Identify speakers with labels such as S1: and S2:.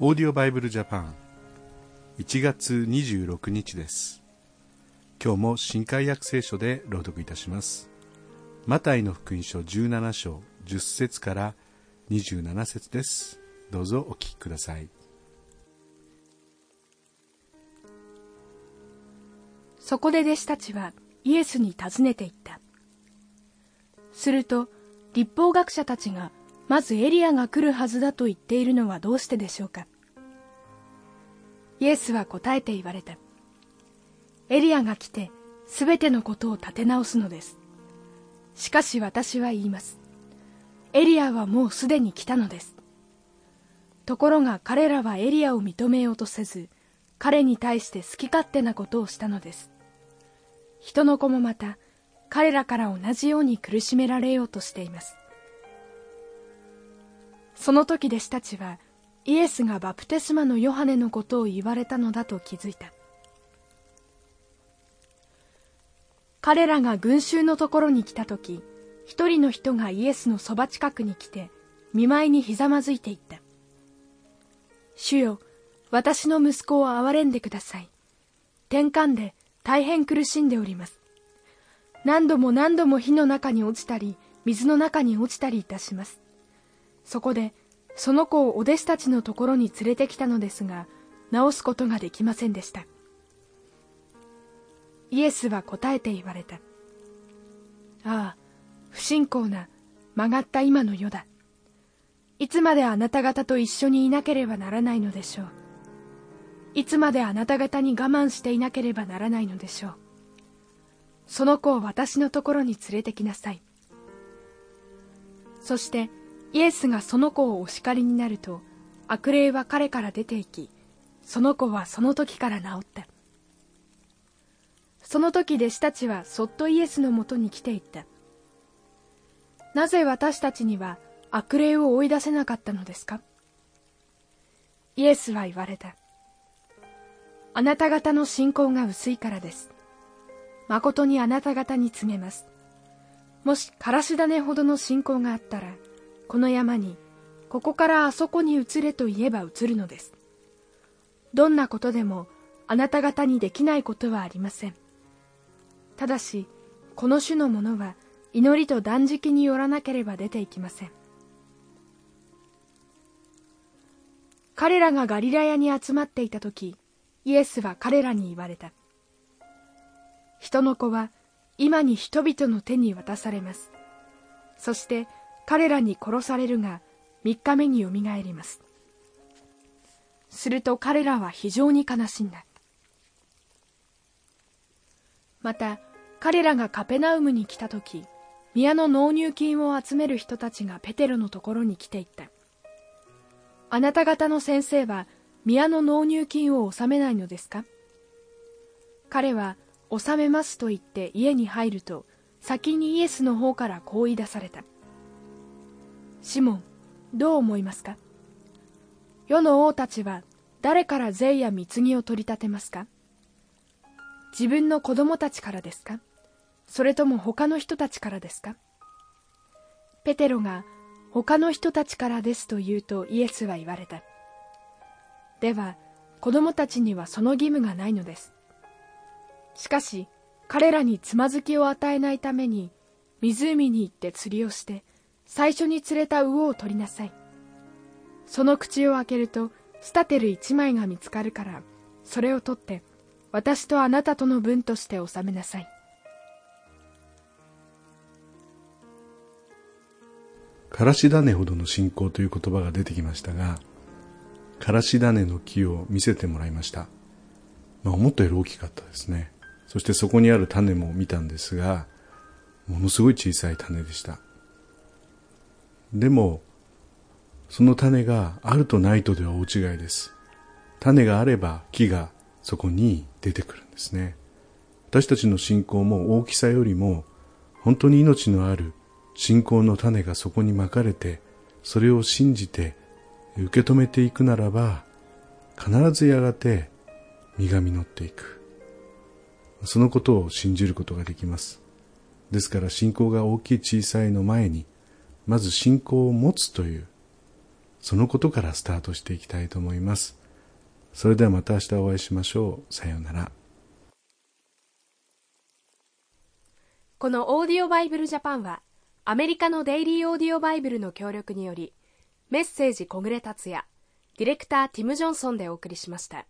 S1: オーディオバイブルジャパン1月26日です。今日も新海約聖書で朗読いたします。マタイの福音書17章10節から27節です。どうぞお聞きください。
S2: そこで弟子たちはイエスに尋ねていった。すると立法学者たちがまずエリアが来るはずだと言っているのはどうしてでしょうか？イエスは答えて言われた。エリアが来てすべてのことを立て直すのです。しかし私は言います。エリアはもうすでに来たのです。ところが彼らはエリアを認めようとせず、彼に対して好き勝手なことをしたのです。人の子もまた彼らから同じように苦しめられようとしています。その時弟子たちはイエスがバプテスマのヨハネのことを言われたのだと気づいた。彼らが群衆のところに来た時、一人の人がイエスのそば近くに来て、見舞いにひざまずいていった。主よ、私の息子を憐れんでください。転換で大変苦しんでおります。何度も何度も火の中に落ちたり、水の中に落ちたりいたします。そこで、その子をお弟子たちのところに連れてきたのですが、治すことができませんでした。イエスは答えて言われた。ああ、不信仰な曲がった今の世だ。いつまであなた方と一緒にいなければならないのでしょう。いつまであなた方に我慢していなければならないのでしょう。その子を私のところに連れてきなさい。そして、イエスがその子をお叱りになると悪霊は彼から出て行きその子はその時から治った。その時弟子たちはそっとイエスのもとに来ていった。なぜ私たちには悪霊を追い出せなかったのですか？イエスは言われた。あなた方の信仰が薄いからです。誠にあなた方に告げます。もしからし種ほどの信仰があったらこの山にここからあそこに移れと言えば移るのです。どんなことでもあなた方にできないことはありません。ただしこの種のものは祈りと断食によらなければ出ていきません。彼らがガリラヤに集まっていた時イエスは彼らに言われた。人の子は今に人々の手に渡されます。そして彼らに殺されるが3日目によみがえります。すると彼らは非常に悲しんだ。また彼らがカペナウムに来た時宮の納入金を集める人たちがペテロのところに来ていった。あなた方の先生は宮の納入金を納めないのですか？彼は納めますと言って家に入ると先にイエスの方からこう言い出された。シモン、どう思いますか？世の王たちは誰から税や貢ぎを取り立てますか？自分の子供たちからですか？それとも他の人たちからですか？ペテロが他の人たちからですと言うとイエスは言われた。では、子供たちにはその義務がないのです。しかし、彼らにつまずきを与えないために、湖に行って釣りをして、最初に釣れた魚を取りなさい。その口を開けると、スタテル一枚が見つかるから、それを取って、私とあなたとの分として納めなさい。
S1: からし種ほどの信仰という言葉が出てきましたが、からし種の木を見せてもらいました。まあ、思ったより大きかったですね。そしてそこにある種も見たんですが、ものすごい小さい種でした。でも、その種があるとないとでは大違いです。種があれば木がそこに出てくるんですね。私たちの信仰も大きさよりも本当に命のある信仰の種がそこにまかれてそれを信じて受け止めていくならば必ずやがて実が実っていく。そのことを信じることができます。ですから信仰が大きい小さいの前にまず信仰を持つという、そのことからスタートしていきたいと思います。それではまた明日お会いしましょう。さようなら。
S2: このオーディオバイブルジャパンはアメリカのデイリーオーディオバイブルの協力によりメッセージ小暮達也ディレクターティム・ジョンソンでお送りしました。